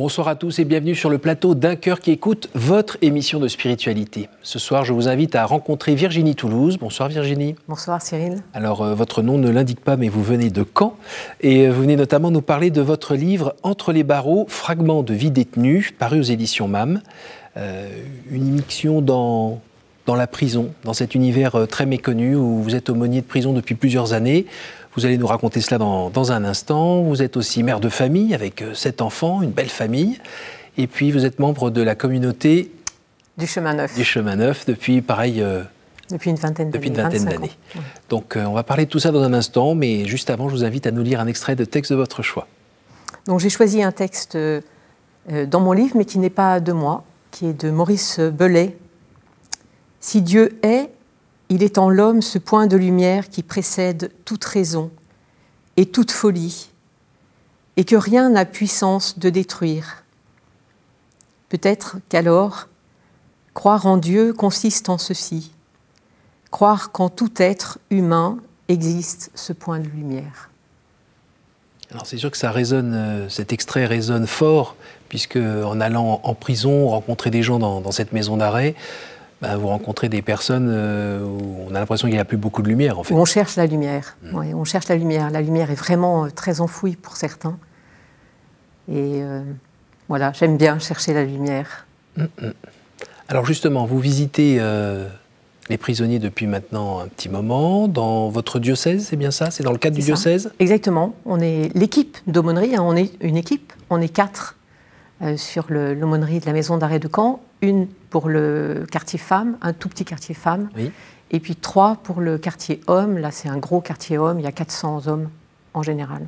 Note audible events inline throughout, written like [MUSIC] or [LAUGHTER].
Bonsoir à tous et bienvenue sur le plateau d'un cœur qui écoute votre émission de spiritualité. Ce soir, je vous invite à rencontrer Virginie Toulouse. Bonsoir Virginie. Bonsoir Cyril. Alors, euh, votre nom ne l'indique pas, mais vous venez de Caen et euh, vous venez notamment nous parler de votre livre Entre les barreaux, fragments de vie détenue, paru aux éditions MAM. Euh, une immixtion dans, dans la prison, dans cet univers très méconnu où vous êtes aumônier de prison depuis plusieurs années. Vous allez nous raconter cela dans, un instant. Vous êtes aussi mère de famille avec euh, sept enfants, une belle famille. Et puis vous êtes membre de la communauté du chemin neuf. Du chemin neuf depuis pareil. Euh, depuis une vingtaine d'années. Depuis une vingtaine d'années. Donc euh, on va parler de tout ça dans un instant, mais juste avant, je vous invite à nous lire un extrait de texte de votre choix. Donc j'ai choisi un texte dans mon livre, mais qui n'est pas de moi, qui est de Maurice Belay. Si Dieu est, il est en l'homme ce point de lumière qui précède toute raison et toute folie, et que rien n'a puissance de détruire. Peut-être qu'alors, croire en Dieu consiste en ceci, croire qu'en tout être humain existe ce point de lumière. Alors c'est sûr que ça résonne, euh, cet extrait résonne fort, puisque en allant en prison, rencontrer des gens dans cette maison d'arrêt, bah, vous rencontrez des personnes euh, où on a l'impression qu'il n'y a plus beaucoup de lumière, en fait. on cherche la lumière. Mm. on cherche la lumière. La lumière est vraiment euh, très enfouie pour certains. Et euh, voilà, j'aime bien chercher la lumière. Mm, mm. Alors justement, vous visitez les prisonniers depuis maintenant un petit moment dans votre diocèse, c'est bien ça? C'est dans le cadre du diocèse? Exactement. On est l'équipe d'aumônerie, hein. on est une équipe, on est quatre sur l'aumônerie de la maison d'arrêt de Caen une pour le quartier femmes, un tout petit quartier femmes, et puis trois pour le quartier hommes. Là, c'est un gros quartier hommes, il y a 400 hommes en général,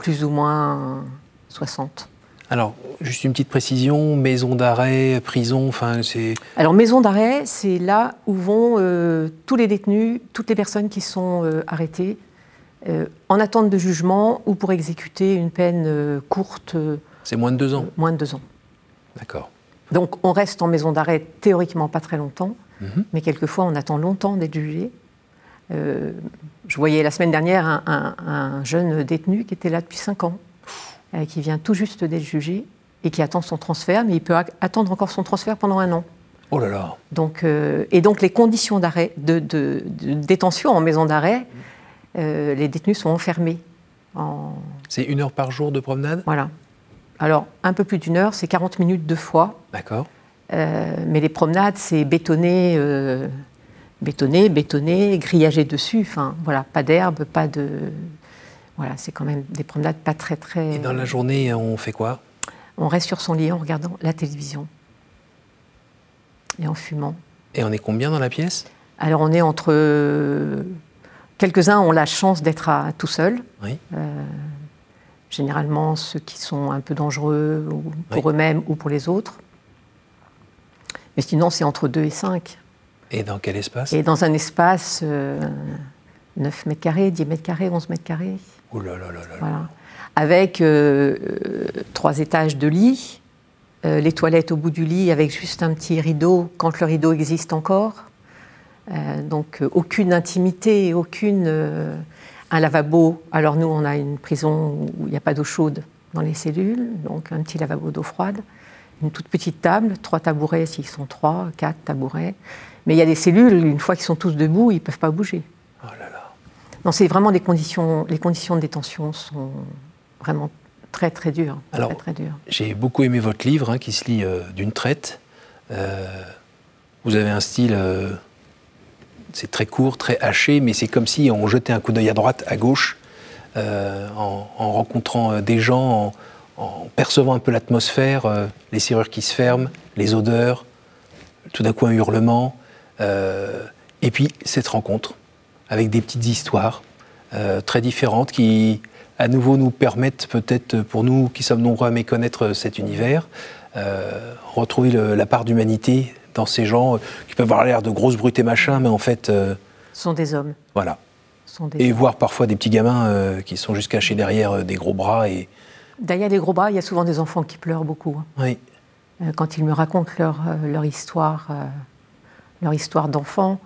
plus ou moins 60. Alors, juste une petite précision, maison d'arrêt, prison, enfin c'est... Alors, maison d'arrêt, c'est là où vont euh, tous les détenus, toutes les personnes qui sont euh, arrêtées euh, en attente de jugement ou pour exécuter une peine courte. C'est moins de deux ans Moins de deux ans. D'accord. Donc on reste en maison d'arrêt théoriquement pas très longtemps, mhm. mais quelquefois on attend longtemps d'être jugé. Euh, je voyais la semaine dernière un, jeune détenu qui était là depuis 5 ans, euh, qui vient tout juste d'être jugé et qui attend son transfert, mais il peut attendre encore son transfert pendant un an. Oh là là donc, euh, Et donc les conditions d'arrêt, de, détention en maison d'arrêt, les détenus sont enfermés. En... C'est une heure par jour de promenade? Voilà. Alors, un peu plus d'une heure, c'est 40 minutes deux fois. D'accord. Euh, mais les promenades, c'est bétonné, euh, bétonné, bétonné, grillagé dessus. Enfin, voilà, pas d'herbe, pas de. Voilà, c'est quand même des promenades pas très, très. Et dans la journée, on fait quoi? On reste sur son lit en regardant la télévision et en fumant. Et on est combien dans la pièce? Alors, on est entre. Quelques-uns ont la chance d'être tout seuls. Oui. Euh, généralement ceux qui sont un peu dangereux pour eux-mêmes ou pour les autres. Mais sinon, c'est entre 2 et 5. Et dans quel espace? Et dans un espace 9 euh, mètres carrés, 10 mètres carrés, 11 mètres carrés. Ouh là là là là. Voilà. Avec euh, trois étages de lit, euh, les toilettes au bout du lit avec juste un petit rideau quand le rideau existe encore. donc aucune intimité, aucune un lavabo. Alors nous, on a une prison où il n'y a pas d'eau chaude dans les cellules, donc un petit lavabo d'eau froide, une toute petite table, trois tabourets s'ils sont trois, quatre tabourets. Mais il y a des cellules, une fois qu'ils sont tous debout, ils ne peuvent pas bouger. Oh là là. Non, c'est vraiment des conditions, les conditions de détention sont vraiment très très dures. Alors, très, très j'ai beaucoup aimé votre livre hein, qui se lit euh, d'une traite. Euh, vous avez un style euh, c'est très court, très haché, mais c'est comme si on jetait un coup d'œil à droite, à gauche, euh, en, rencontrant euh, des gens, en, percevant un peu l'atmosphère, euh, les serrures qui se ferment, les odeurs, tout d'un coup un hurlement, et puis cette rencontre avec des petites histoires très différentes qui, à nouveau, nous permettent peut-être, pour nous qui sommes nombreux à méconnaître cet univers, retrouver la part d'humanité dans ces gens euh, qui peuvent avoir l'air de grosses brutes et machin, mais en fait. Euh, sont des hommes. Voilà. et voir parfois des petits gamins euh, qui sont juste cachés derrière des gros bras. Et... Derrière des gros bras, il y a souvent des enfants qui pleurent beaucoup. Hein. Oui. quand ils me racontent leur, leur histoire, leur histoire d'enfants,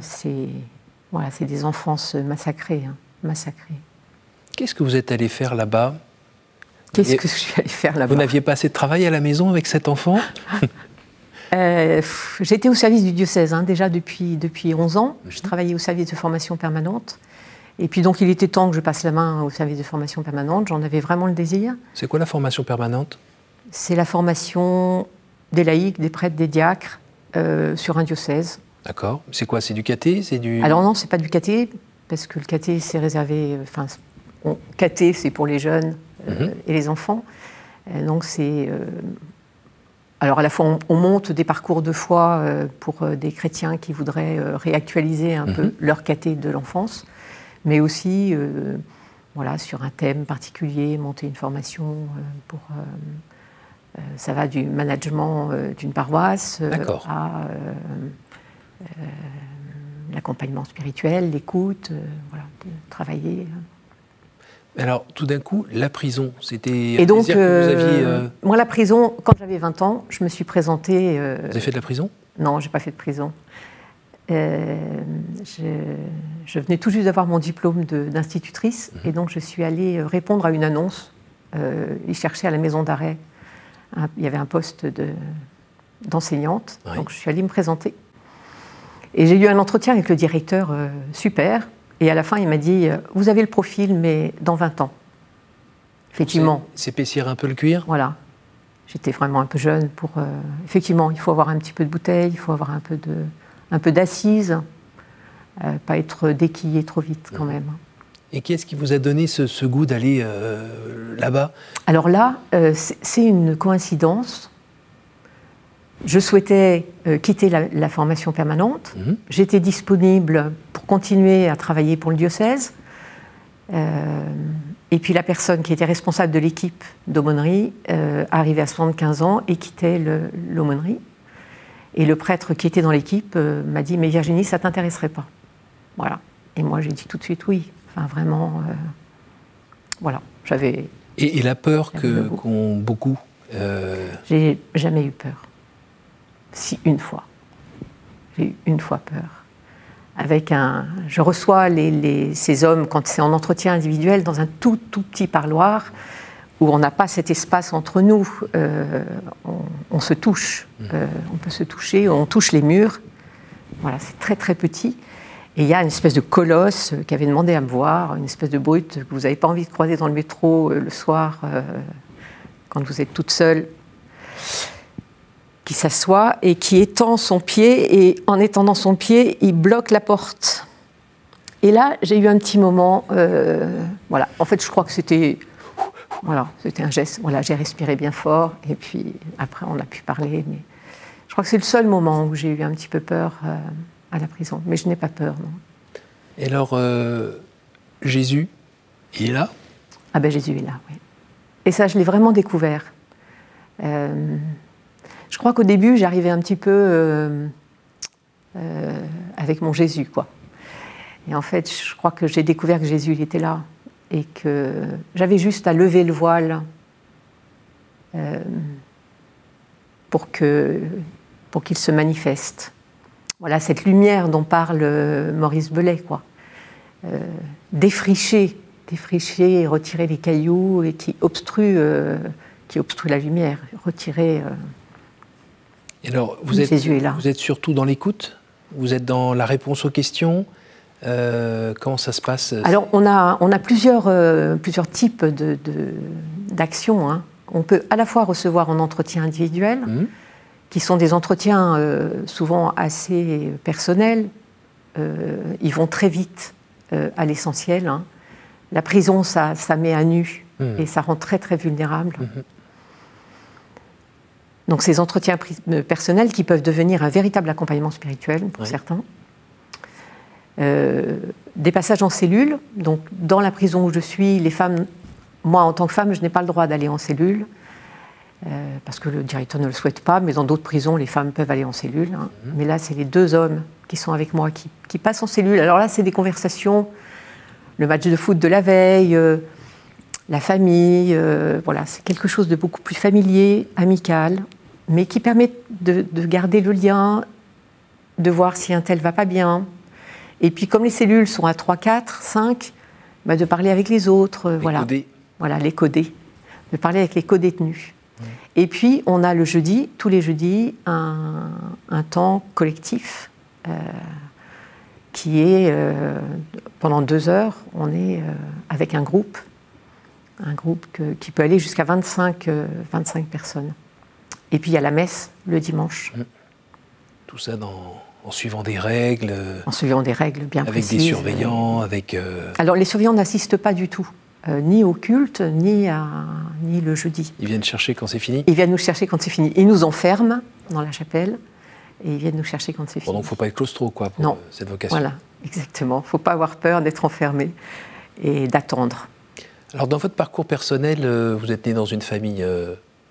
c'est voilà, c'est des enfances massacrées, hein, massacrées. Qu'est-ce que vous êtes allé faire là-bas? Qu'est-ce que je suis allée faire là-bas? Vous n'aviez pas assez de travail à la maison avec cet enfant? [LAUGHS] euh, J'étais au service du diocèse hein, déjà depuis, depuis 11 ans. Je mhm. travaillais au service de formation permanente. Et puis donc il était temps que je passe la main au service de formation permanente. J'en avais vraiment le désir. C'est quoi la formation permanente? C'est la formation des laïcs, des prêtres, des diacres euh, sur un diocèse. D'accord. C'est quoi? C'est du caté C'est du. Alors non, c'est pas du caté parce que le caté c'est réservé. Enfin, caté c'est pour les jeunes euh, mhm. et les enfants. donc c'est alors à la fois on, monte des parcours de foi pour des chrétiens qui voudraient réactualiser un peu mhm. leur caté de l'enfance, mais aussi voilà sur un thème particulier, monter une formation pour ça va du management d'une paroisse à l'accompagnement spirituel, l'écoute, voilà, de travailler. Alors, tout d'un coup, la prison, c'était. Et donc, euh, moi, la prison, quand j'avais 20 ans, je me suis présentée. Euh, Vous avez fait de la prison? Non, j'ai pas fait de prison. Euh, je, venais tout juste d'avoir mon diplôme d'institutrice, mhm. et donc je suis allée répondre à une annonce. ils cherchaient à la maison d'arrêt. Il y avait un poste d'enseignante, donc je suis allée me présenter. Et j'ai eu un entretien avec le directeur super, et à la fin, il m'a dit euh, Vous avez le profil, mais dans 20 ans. Effectivement. S'épaissir un peu le cuir? Voilà. J'étais vraiment un peu jeune pour. Euh, effectivement, il faut avoir un petit peu de bouteille, il faut avoir un peu de, un peu d'assise, euh, pas être déquillé trop vite quand même. Et qu'est-ce qui vous a donné ce, goût d'aller là-bas? Alors là, c'est une coïncidence je souhaitais euh, quitter la, formation permanente. Mhm. J'étais disponible pour continuer à travailler pour le diocèse. Euh, et puis la personne qui était responsable de l'équipe d'aumônerie euh, arrivait à 75 ans et quittait l'aumônerie. Et le prêtre qui était dans l'équipe m'a dit Mais Virginie, ça t'intéresserait pas Voilà. Et moi, j'ai dit tout de suite oui. Enfin, vraiment. voilà. J'avais. Et, la peur qu'ont beaucoup. J'ai jamais eu peur si une fois. J'ai eu une fois peur. Avec un, je reçois les, ces hommes quand c'est en entretien individuel dans un tout tout petit parloir où on n'a pas cet espace entre nous. Euh, on, se touche, mmh. euh, on peut se toucher, on touche les murs. Voilà, c'est très très petit. Et il y a une espèce de colosse qui avait demandé à me voir, une espèce de brute que vous n'avez pas envie de croiser dans le métro euh, le soir quand vous êtes toute seule qui s'assoit et qui étend son pied, et en étendant son pied, il bloque la porte. Et là, j'ai eu un petit moment, euh, voilà, en fait, je crois que c'était, voilà, c'était un geste, voilà, j'ai respiré bien fort, et puis après, on a pu parler, mais je crois que c'est le seul moment où j'ai eu un petit peu peur euh, à la prison, mais je n'ai pas peur, non. Et alors, euh, Jésus, il est là? Ah ben Jésus est là, oui. Et ça, je l'ai vraiment découvert. Je crois qu'au début, j'arrivais un petit peu euh, euh, avec mon Jésus, quoi. Et en fait, je crois que j'ai découvert que Jésus, il était là. Et que j'avais juste à lever le voile euh, pour que pour qu'il se manifeste. Voilà cette lumière dont parle Maurice Belay, quoi. défricher, défricher et retirer les cailloux et qui obstruent, qui obstruent la lumière, retirer alors, vous êtes, vous êtes surtout dans l'écoute Vous êtes dans la réponse aux questions euh, Comment ça se passe Alors, on a, on a plusieurs, euh, plusieurs types d'actions. De, hein. On peut à la fois recevoir en entretien individuel, mmh. qui sont des entretiens euh, souvent assez personnels. ils vont très vite à l'essentiel. Hein. La prison, ça, ça met à nu mmh. et ça rend très, très vulnérable. Mmh. Donc ces entretiens euh, personnels qui peuvent devenir un véritable accompagnement spirituel pour certains. Euh, des passages en cellule. Donc dans la prison où je suis, les femmes, moi en tant que femme, je n'ai pas le droit d'aller en cellule. Euh, parce que le directeur ne le souhaite pas, mais dans d'autres prisons, les femmes peuvent aller en cellule. Hein. Mhm. Mais là, c'est les deux hommes qui sont avec moi qui, qui passent en cellule. Alors là, c'est des conversations, le match de foot de la veille, la famille, voilà, c'est quelque chose de beaucoup plus familier, amical mais qui permet de, garder le lien, de voir si un tel va pas bien. Et puis comme les cellules sont à 3, 4, 5, de parler avec les autres. Les voilà. Coder. Voilà, les coder. de parler avec les co-détenus. Et puis, on a le jeudi, tous les jeudis, un, temps collectif euh, qui est, euh, pendant deux heures, on est euh, avec un groupe, un groupe qui peut aller jusqu'à 25, 25 personnes. Et puis, il y a la messe le dimanche. Mmh. Tout ça en suivant des règles En suivant des règles bien avec précises. Avec des surveillants, avec... Alors, les surveillants n'assistent pas du tout. Euh, ni au culte, ni, à, ni le jeudi. Ils viennent chercher quand c'est fini? Ils viennent nous chercher quand c'est fini. Ils nous enferment dans la chapelle et ils viennent nous chercher quand c'est fini. donc il ne faut pas être claustro quoi, pour euh, cette vocation. Voilà, exactement. Il ne faut pas avoir peur d'être enfermé et d'attendre. Alors dans votre parcours personnel, euh, vous êtes né dans une famille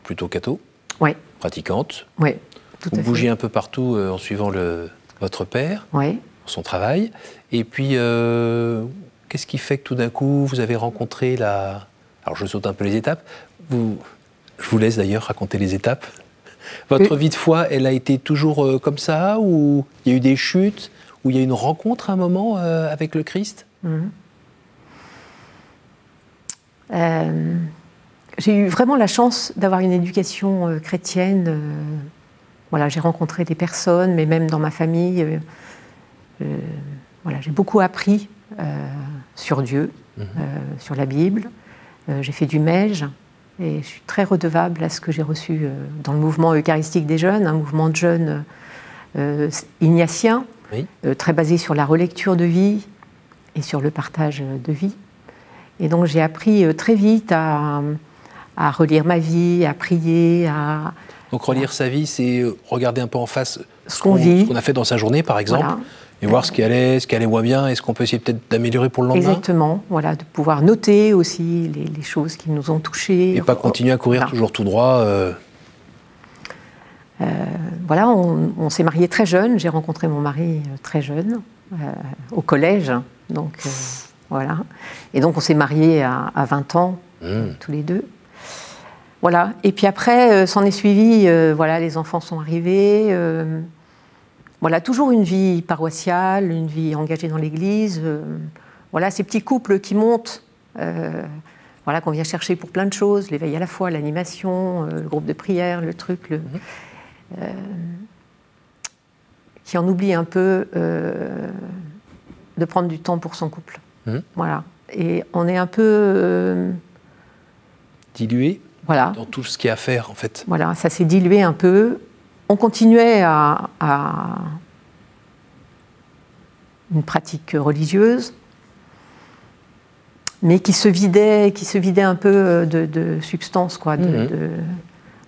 plutôt catho, oui. Pratiquante. Oui, tout vous bougez un peu partout en suivant le, votre père, oui. son travail. Et puis, Qu'est-ce qui fait que tout d'un coup, vous avez rencontré la... Alors je saute un peu les étapes. Vous... Je vous laisse d'ailleurs raconter les étapes. Votre vie de foi, elle a été toujours euh, comme ça Ou il y a eu des chutes Ou il y a eu une rencontre à un moment euh, avec le Christ? Mhm. Euh, J'ai eu vraiment la chance d'avoir une éducation chrétienne. voilà, j'ai rencontré des personnes, mais même dans ma famille, voilà, j'ai beaucoup appris sur Dieu, mhm. euh, sur la Bible. Euh, j'ai fait du MEJ et je suis très redevable à ce que j'ai reçu euh, dans le mouvement eucharistique des jeunes, un mouvement de jeunes ignatiens, très basé sur la relecture de vie et sur le partage de vie. Et donc j'ai appris très vite à, relire ma vie, à prier, à... Donc relire sa vie, c'est regarder un peu en face ce qu'on vit. Ce qu'on a fait dans sa journée, par exemple et voir ce qui allait, ce qui allait moins bien, est-ce qu'on peut essayer peut-être d'améliorer pour le lendemain? Exactement, voilà, de pouvoir noter aussi les, choses qui nous ont touchés. Et pas continuer à courir toujours tout droit. Euh. Euh, voilà, on, s'est mariés très jeune. J'ai rencontré mon mari euh, très jeune, au collège. Donc voilà. Et donc on s'est mariés à, 20 ans, mmh. tous les deux. Voilà. Et puis après, s'en est suivi. voilà, les enfants sont arrivés. Voilà, toujours une vie paroissiale, une vie engagée dans l'Église. Euh, voilà, ces petits couples qui montent, euh, voilà, qu'on vient chercher pour plein de choses, l'éveil à la foi, l'animation, euh, le groupe de prière, le truc, le, mhm. qui en oublie un peu de prendre du temps pour son couple. Mhm. Voilà. Et on est un peu dilué voilà. dans tout ce qu'il y a à faire, en fait. Voilà, ça s'est dilué un peu on continuait à, une pratique religieuse, mais qui se vidait, qui se vidait un peu de, substance, quoi, mhm.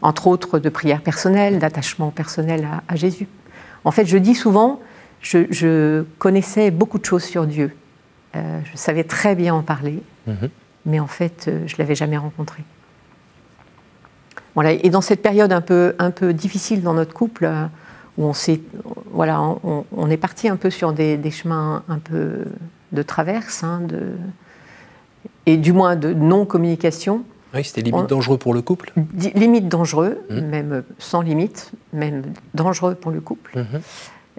entre autres de prière personnelle, d'attachement personnel à, Jésus. En fait, je dis souvent, je, connaissais beaucoup de choses sur Dieu. Euh, je savais très bien en parler, mhm. mais en fait, euh, je ne l'avais jamais rencontré. Voilà, et dans cette période un peu, un peu difficile dans notre couple, euh, où on, voilà, on, est parti un peu sur des, chemins un peu de traverse, hein, de, et du moins de non-communication. Oui, c'était limite dangereux pour le couple Limite dangereux, mmh. même sans limite, même dangereux pour le couple. Mmh.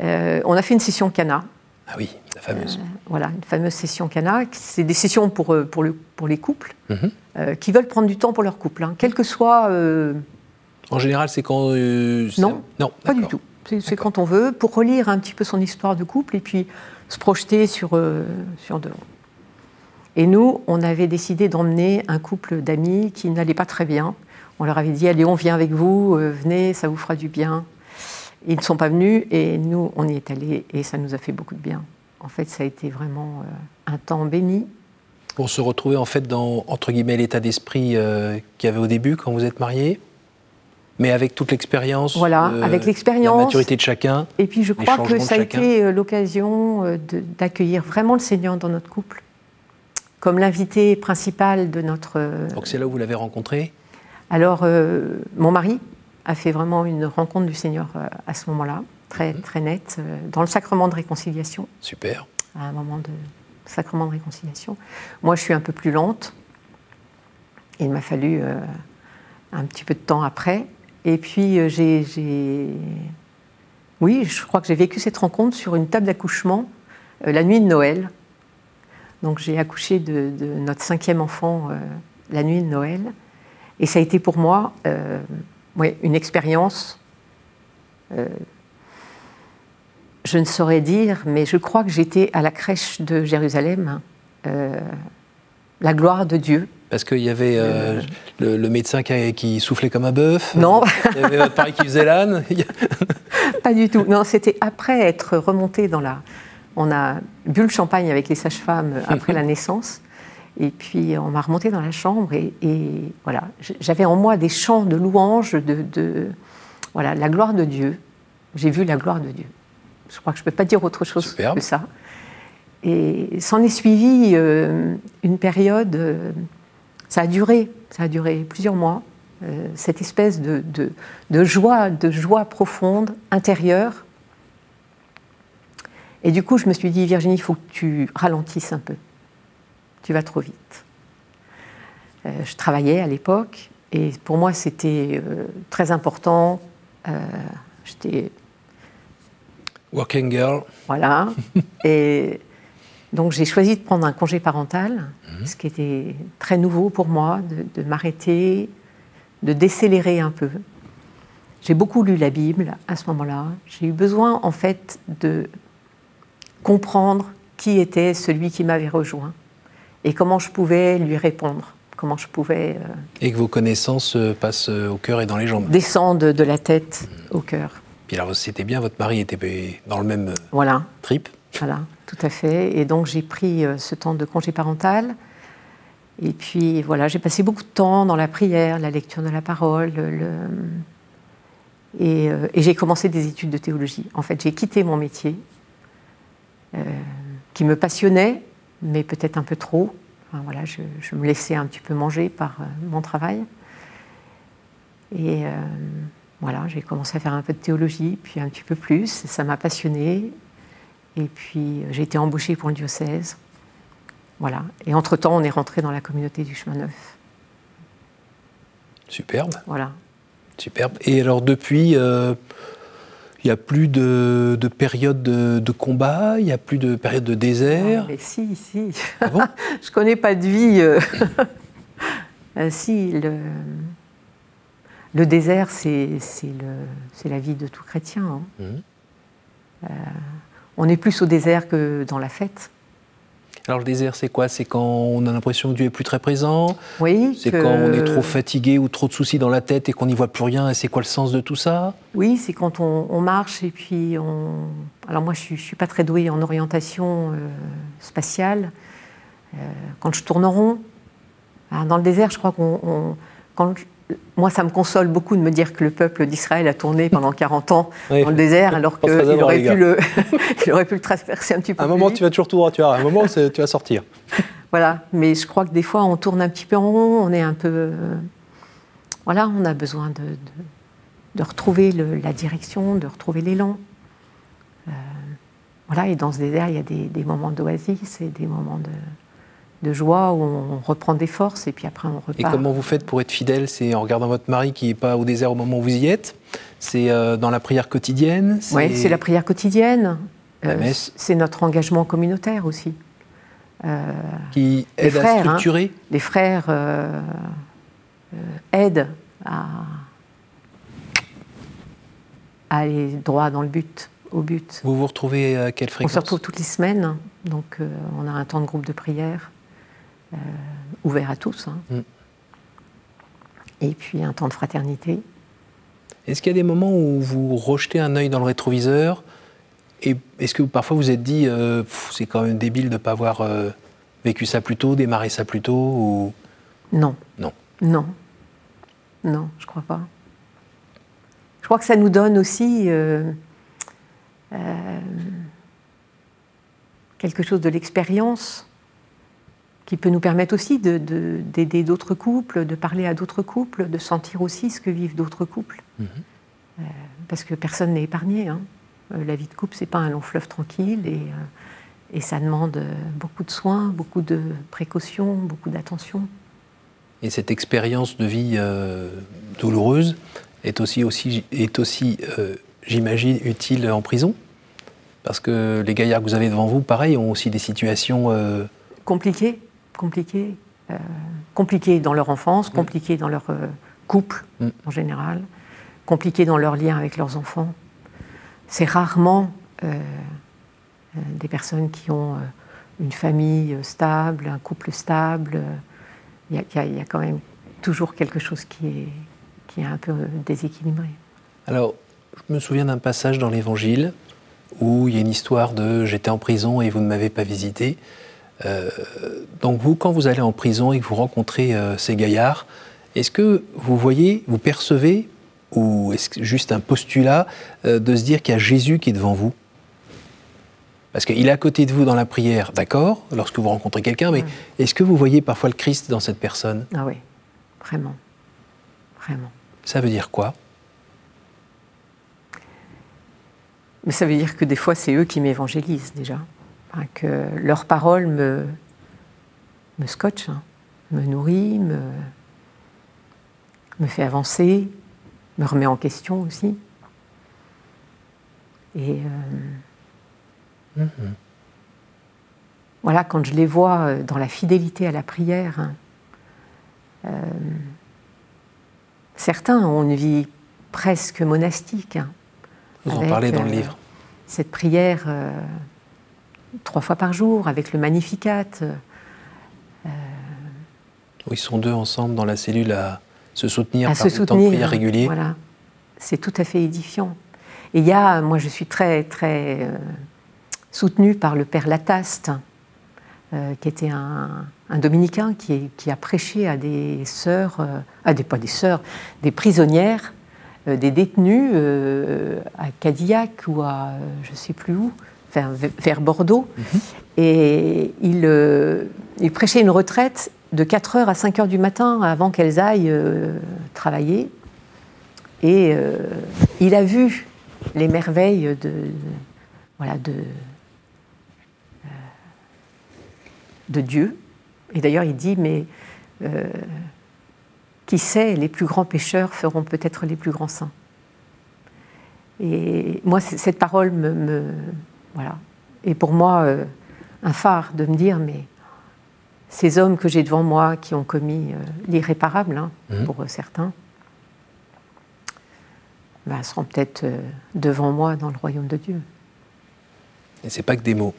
Euh, on a fait une session Cana. Ah oui, la fameuse. Euh, voilà, une fameuse session Cana. C'est des sessions pour, pour, le, pour les couples. Mmh. Euh, qui veulent prendre du temps pour leur couple, hein, quel que soit. Euh, en général, c'est quand. Euh, non, non pas du tout. C'est quand on veut, pour relire un petit peu son histoire de couple et puis se projeter sur, sur devant. Et nous, on avait décidé d'emmener un couple d'amis qui n'allait pas très bien. On leur avait dit Allez, on vient avec vous, venez, ça vous fera du bien. ils ne sont pas venus et nous, on y est allés et ça nous a fait beaucoup de bien. En fait, ça a été vraiment un temps béni pour se retrouver en fait dans, entre guillemets, l'état d'esprit euh, qu'il y avait au début quand vous êtes mariés mais avec toute l'expérience, voilà, euh, avec l'expérience, la maturité de chacun. Et puis je crois que ça a été euh, l'occasion d'accueillir vraiment le Seigneur dans notre couple, comme l'invité principal de notre. Donc c'est là où vous l'avez rencontré? Alors mon mari a fait vraiment une rencontre du Seigneur à ce moment-là, très mhm. très nette, dans le sacrement de réconciliation. Super. À un moment de sacrement de réconciliation. Moi, je suis un peu plus lente. Il m'a fallu euh, un petit peu de temps après. Et puis, euh, j'ai. Oui, je crois que j'ai vécu cette rencontre sur une table d'accouchement euh, la nuit de Noël. Donc, j'ai accouché de, notre cinquième enfant la nuit de Noël. Et ça a été pour moi une expérience je ne saurais dire, mais je crois que j'étais à la crèche de Jérusalem, euh, la gloire de Dieu. Parce qu'il y avait euh, le, médecin qui, soufflait comme un bœuf Non. Il y avait votre pari qui faisait l'âne [LAUGHS] Pas du tout. Non, c'était après être remonté dans la. On a bu le champagne avec les sages-femmes après la naissance. Et puis on m'a remonté dans la chambre et, voilà, j'avais en moi des chants de louanges, de, de, voilà, la gloire de Dieu. J'ai vu la gloire de Dieu. Je crois que je ne peux pas dire autre chose que ça. Et s'en est suivi euh, une période, euh, ça a duré, ça a duré plusieurs mois, euh, cette espèce de, de, joie, de joie profonde, intérieure. Et du coup, je me suis dit, Virginie, il faut que tu ralentisses un peu. Tu vas trop vite. je travaillais à l'époque, et pour moi, c'était très important. J'étais Working girl. Voilà. [LAUGHS] et donc j'ai choisi de prendre un congé parental, mhm. ce qui était très nouveau pour moi, de, m'arrêter, de décélérer un peu. J'ai beaucoup lu la Bible à ce moment-là. J'ai eu besoin en fait de comprendre qui était celui qui m'avait rejoint et comment je pouvais lui répondre, comment je pouvais... Euh, et que vos connaissances euh, passent euh, au cœur et dans les jambes. Descendent de la tête au cœur alors, c'était bien, votre mari était dans le même euh, voilà. trip. Voilà, tout à fait. Et donc, j'ai pris euh, ce temps de congé parental. Et puis, voilà, j'ai passé beaucoup de temps dans la prière, la lecture de la parole. Euh, et, j'ai commencé des études de théologie. En fait, j'ai quitté mon métier, qui me passionnait, mais peut-être un peu trop. voilà, je, je, me laissais un petit peu manger par mon travail. Et voilà, j'ai commencé à faire un peu de théologie, puis un petit peu plus. Ça m'a passionné. Et puis j'ai été embauchée pour le diocèse. Voilà. Et entre-temps, on est rentré dans la communauté du chemin neuf. Superbe. Voilà. Superbe. Et alors depuis, euh, il n'y a plus de, période de, combat, il n'y a plus de période de désert? Ah, mais si, si. Ah [LAUGHS] Je ne connais pas de vie. Euh, [LAUGHS] euh, si, le le désert, c'est la vie de tout chrétien. Hein. Mmh. Euh, on est plus au désert que dans la fête. Alors le désert, c'est quoi? C'est quand on a l'impression que Dieu est plus très présent? Oui. C'est quand on est trop fatigué ou trop de soucis dans la tête et qu'on n'y voit plus rien. Et c'est quoi le sens de tout ça? Oui, c'est quand on, marche et puis on. Alors moi, je ne suis pas très douée en orientation euh, spatiale. Euh, quand je tourne en rond, dans le désert, je crois qu'on. Quand moi, ça me console beaucoup de me dire que le peuple d'Israël a tourné pendant 40 ans dans le désert, alors qu'il aurait, pu le, [LAUGHS] aurait pu le traverser un petit peu. À un moment, tu vas toujours tout droit, tu vois. À un moment, tu vas sortir. [LAUGHS] Voilà, mais je crois que des fois, on tourne un petit peu en rond, on est un peu. Euh, voilà, on a besoin de, de, retrouver la direction, de retrouver l'élan. Euh, voilà, et dans ce désert, il y a des, des moments d'oasis et des moments de de joie où on reprend des forces et puis après on repart. Et comment vous faites pour être fidèle? C'est en regardant votre mari qui n'est pas au désert au moment où vous y êtes? C'est euh, dans la prière quotidienne? Oui, c'est la prière quotidienne. Euh, c'est notre engagement communautaire aussi. Euh, qui aide à hein. structurer? Les frères aident à, aller droit dans le but, au but. Vous vous retrouvez à quelle fréquence On se retrouve toutes les semaines, donc on a un temps de groupe de prière. Euh, ouvert à tous. Hein. Mm. Et puis un temps de fraternité. Est-ce qu'il y a des moments où vous rejetez un œil dans le rétroviseur et est-ce que parfois vous êtes dit, euh, c'est quand même débile de ne pas avoir euh, vécu ça plus tôt, démarré ça plus tôt ou... Non. Non. Non. Non, je crois pas. Je crois que ça nous donne aussi quelque chose de l'expérience qui peut nous permettre aussi d'aider d'autres couples, de parler à d'autres couples, de sentir aussi ce que vivent d'autres couples. Mhm. Euh, parce que personne n'est épargné. Hein. Euh, la vie de couple, c'est pas un long fleuve tranquille et, euh, et ça demande beaucoup de soins, beaucoup de précautions, beaucoup d'attention. Et cette expérience de vie douloureuse est aussi, aussi, est aussi j'imagine, utile en prison? Parce que les gaillards que vous avez devant vous, pareil, ont aussi des situations... Compliquées compliqué. Euh, compliqués dans leur enfance, mm. compliqués dans leur euh, couple mm. en général, compliqués dans leur lien avec leurs enfants. C'est rarement euh, euh, des personnes qui ont une famille stable, un couple stable. Il y, y, a quand même toujours quelque chose qui est, qui est un peu déséquilibré. Alors, je me souviens d'un passage dans l'Évangile où il y a une histoire de j'étais en prison et vous ne m'avez pas visité. Euh, donc vous, quand vous allez en prison et que vous rencontrez euh, ces gaillards, est-ce que vous voyez, vous percevez, ou est-ce juste un postulat euh, de se dire qu'il y a Jésus qui est devant vous? Parce qu'il est à côté de vous dans la prière, d'accord, lorsque vous rencontrez quelqu'un, mais est-ce que vous voyez parfois le Christ dans cette personne? Ah oui, vraiment, vraiment. Ça veut dire quoi? Mais ça veut dire que des fois, c'est eux qui m'évangélisent déjà que leur parole me, me scotche, hein, me nourrit, me, me fait avancer, me remet en question aussi. Et euh, mm-hmm. voilà, quand je les vois euh, dans la fidélité à la prière, hein, euh, certains ont une vie presque monastique. Hein, Vous en parlez dans le livre. Cette prière trois fois par jour avec le Magnificat. Euh, ils sont deux ensemble dans la cellule à se soutenir à par se temps de prière régulier. Voilà, c'est tout à fait édifiant. Et il y a, moi je suis très très euh, soutenue par le père Lataste, euh, qui était un, dominicain qui, qui, a prêché à des sœurs, à des pas des sœurs, des prisonnières, des détenus à Cadillac ou à je ne sais plus où, vers Bordeaux. Mhm. Et il, euh, il, prêchait une retraite de 4 heures à 5 heures du matin avant qu'elles aillent euh, travailler. Et euh, il a vu les merveilles de, voilà, de, de Dieu. Et d'ailleurs, il dit, mais qui sait, les plus grands pécheurs feront peut-être les plus grands saints. Et moi, cette parole me voilà. Et pour moi, euh, un phare de me dire, mais ces hommes que j'ai devant moi qui ont commis euh, l'irréparable, hein, mhm. pour certains, bah, seront peut-être euh, devant moi dans le royaume de Dieu. Et c'est pas que des mots.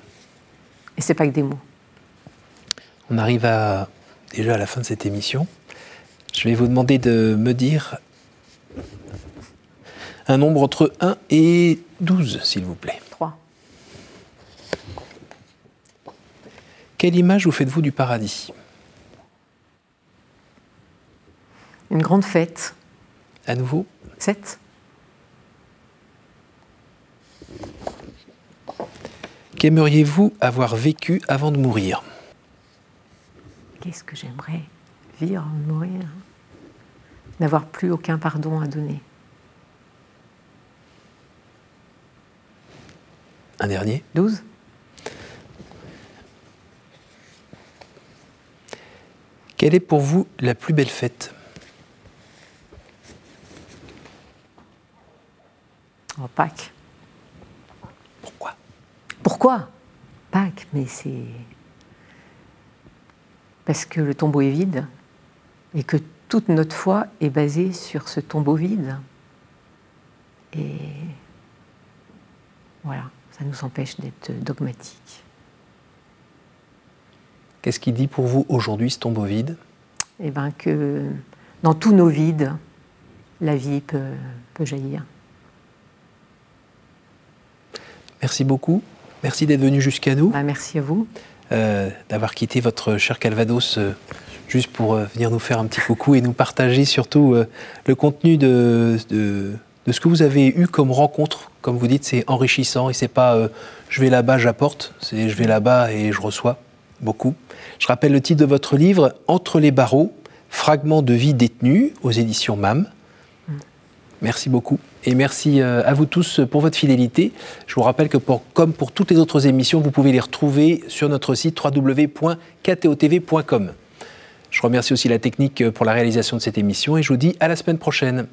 Et c'est pas que des mots. On arrive à, déjà à la fin de cette émission. Je vais vous demander de me dire un nombre entre 1 et 12, s'il vous plaît. Quelle image vous faites-vous du paradis? Une grande fête. À nouveau? Sept. Qu'aimeriez-vous avoir vécu avant de mourir? Qu'est-ce que j'aimerais vivre avant de mourir? N'avoir plus aucun pardon à donner. Un dernier? Douze. Quelle est pour vous la plus belle fête? Oh, Pâques. Pourquoi? Pourquoi? Pâques, mais c'est parce que le tombeau est vide et que toute notre foi est basée sur ce tombeau vide. Et voilà, ça nous empêche d'être dogmatiques. Qu'est-ce qui dit pour vous aujourd'hui ce tombeau vide? Eh bien que dans tous nos vides, la vie peut, jaillir. Merci beaucoup. Merci d'être venu jusqu'à nous. Bah, merci à vous. Euh, d'avoir quitté votre cher Calvados euh, juste pour euh, venir nous faire un petit coucou et nous partager surtout le contenu de, de, ce que vous avez eu comme rencontre. Comme vous dites, c'est enrichissant et c'est pas je vais là-bas, j'apporte, c'est je vais là-bas et je reçois beaucoup. Je rappelle le titre de votre livre, Entre les barreaux, fragments de vie détenus, aux éditions MAM. Merci beaucoup. Et merci euh, à vous tous pour votre fidélité. Je vous rappelle que comme pour toutes les autres émissions, vous pouvez les retrouver sur notre site www.ktotv.com. Je remercie aussi la technique pour la réalisation de cette émission et je vous dis à la semaine prochaine.